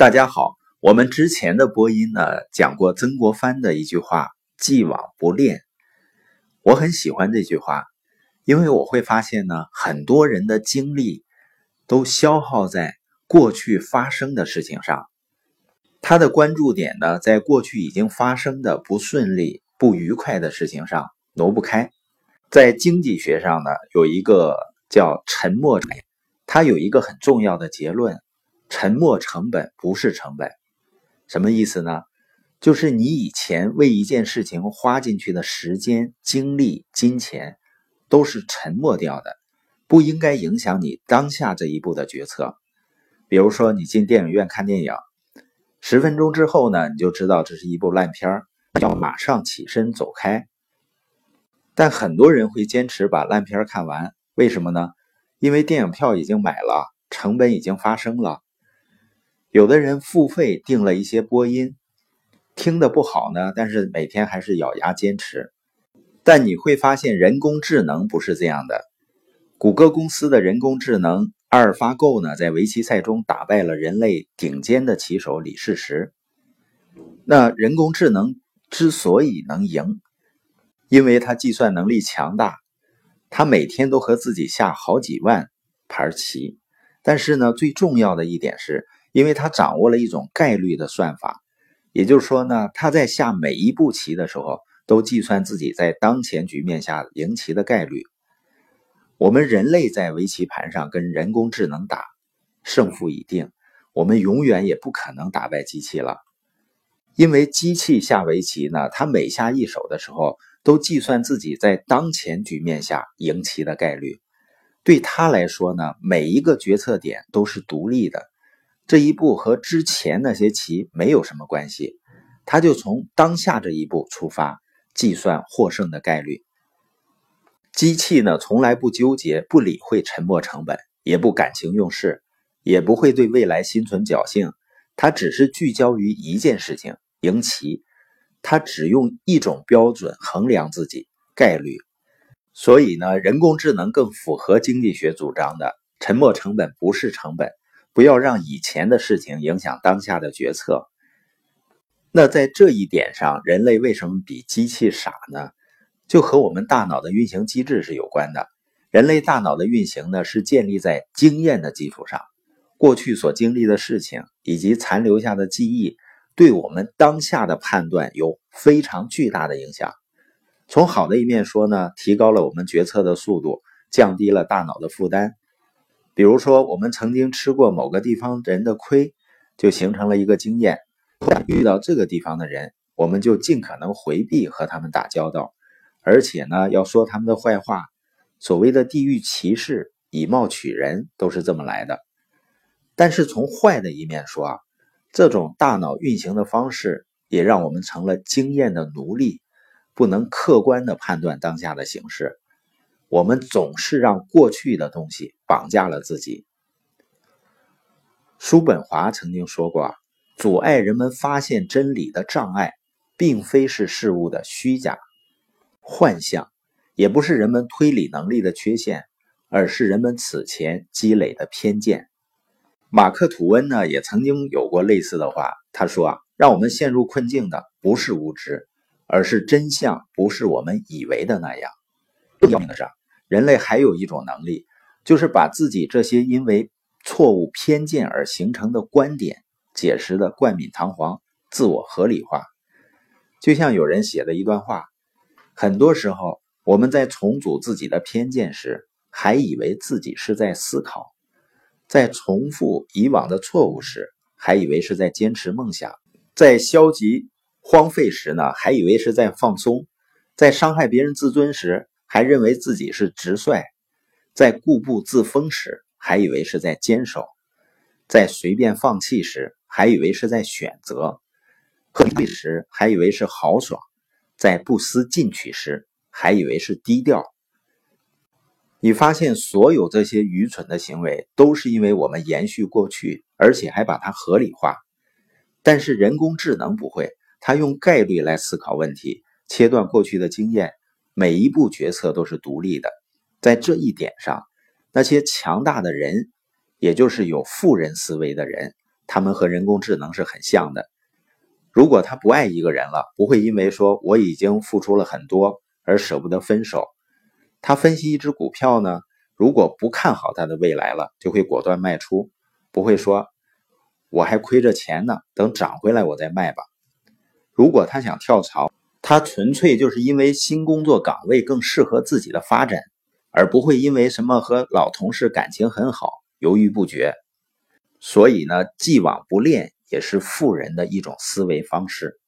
大家好，我们之前的播音呢讲过曾国藩的一句话“既往不恋”，我很喜欢这句话，因为我会发现呢，很多人的精力都消耗在过去发生的事情上，他的关注点呢，在过去已经发生的不顺利、不愉快的事情上挪不开。在经济学上呢，有一个叫“沉默”，它有一个很重要的结论。沉没成本不是成本，什么意思呢？就是你以前为一件事情花进去的时间、精力、金钱，都是沉没掉的，不应该影响你当下这一步的决策。比如说，你进电影院看电影，十分钟之后呢，你就知道这是一部烂片要马上起身走开。但很多人会坚持把烂片看完，为什么呢？因为电影票已经买了，成本已经发生了。有的人付费订了一些播音，听的不好呢，但是每天还是咬牙坚持。但你会发现，人工智能不是这样的。谷歌公司的人工智能阿尔法 Go 呢，在围棋赛中打败了人类顶尖的棋手李世石。那人工智能之所以能赢，因为它计算能力强大，它每天都和自己下好几万盘棋。但是呢，最重要的一点是。因为他掌握了一种概率的算法，也就是说呢，他在下每一步棋的时候，都计算自己在当前局面下赢棋的概率。我们人类在围棋盘上跟人工智能打，胜负已定，我们永远也不可能打败机器了。因为机器下围棋呢，它每下一手的时候，都计算自己在当前局面下赢棋的概率。对他来说呢，每一个决策点都是独立的。这一步和之前那些棋没有什么关系，他就从当下这一步出发，计算获胜的概率。机器呢，从来不纠结、不理会沉没成本，也不感情用事，也不会对未来心存侥幸。它只是聚焦于一件事情——赢棋。它只用一种标准衡量自己概率。所以呢，人工智能更符合经济学主张的沉没成本不是成本。不要让以前的事情影响当下的决策。那在这一点上，人类为什么比机器傻呢？就和我们大脑的运行机制是有关的。人类大脑的运行呢，是建立在经验的基础上，过去所经历的事情以及残留下的记忆，对我们当下的判断有非常巨大的影响。从好的一面说呢，提高了我们决策的速度，降低了大脑的负担。比如说，我们曾经吃过某个地方人的亏，就形成了一个经验。遇到这个地方的人，我们就尽可能回避和他们打交道，而且呢，要说他们的坏话。所谓的地域歧视、以貌取人，都是这么来的。但是从坏的一面说啊，这种大脑运行的方式，也让我们成了经验的奴隶，不能客观的判断当下的形势。我们总是让过去的东西绑架了自己。叔本华曾经说过：“阻碍人们发现真理的障碍，并非是事物的虚假幻象，也不是人们推理能力的缺陷，而是人们此前积累的偏见。”马克吐温呢也曾经有过类似的话，他说：“啊，让我们陷入困境的不是无知，而是真相不是我们以为的那样。”更要命的是。人类还有一种能力，就是把自己这些因为错误偏见而形成的观点解释的冠冕堂皇、自我合理化。就像有人写的一段话：很多时候，我们在重组自己的偏见时，还以为自己是在思考；在重复以往的错误时，还以为是在坚持梦想；在消极荒废时呢，还以为是在放松；在伤害别人自尊时。还认为自己是直率，在固步自封时，还以为是在坚守；在随便放弃时，还以为是在选择；喝醉时，还以为是豪爽；在不思进取时，还以为是低调。你发现，所有这些愚蠢的行为，都是因为我们延续过去，而且还把它合理化。但是人工智能不会，它用概率来思考问题，切断过去的经验。每一步决策都是独立的，在这一点上，那些强大的人，也就是有富人思维的人，他们和人工智能是很像的。如果他不爱一个人了，不会因为说我已经付出了很多而舍不得分手。他分析一只股票呢，如果不看好它的未来了，就会果断卖出，不会说我还亏着钱呢，等涨回来我再卖吧。如果他想跳槽，他纯粹就是因为新工作岗位更适合自己的发展，而不会因为什么和老同事感情很好犹豫不决。所以呢，既往不恋。也是富人的一种思维方式。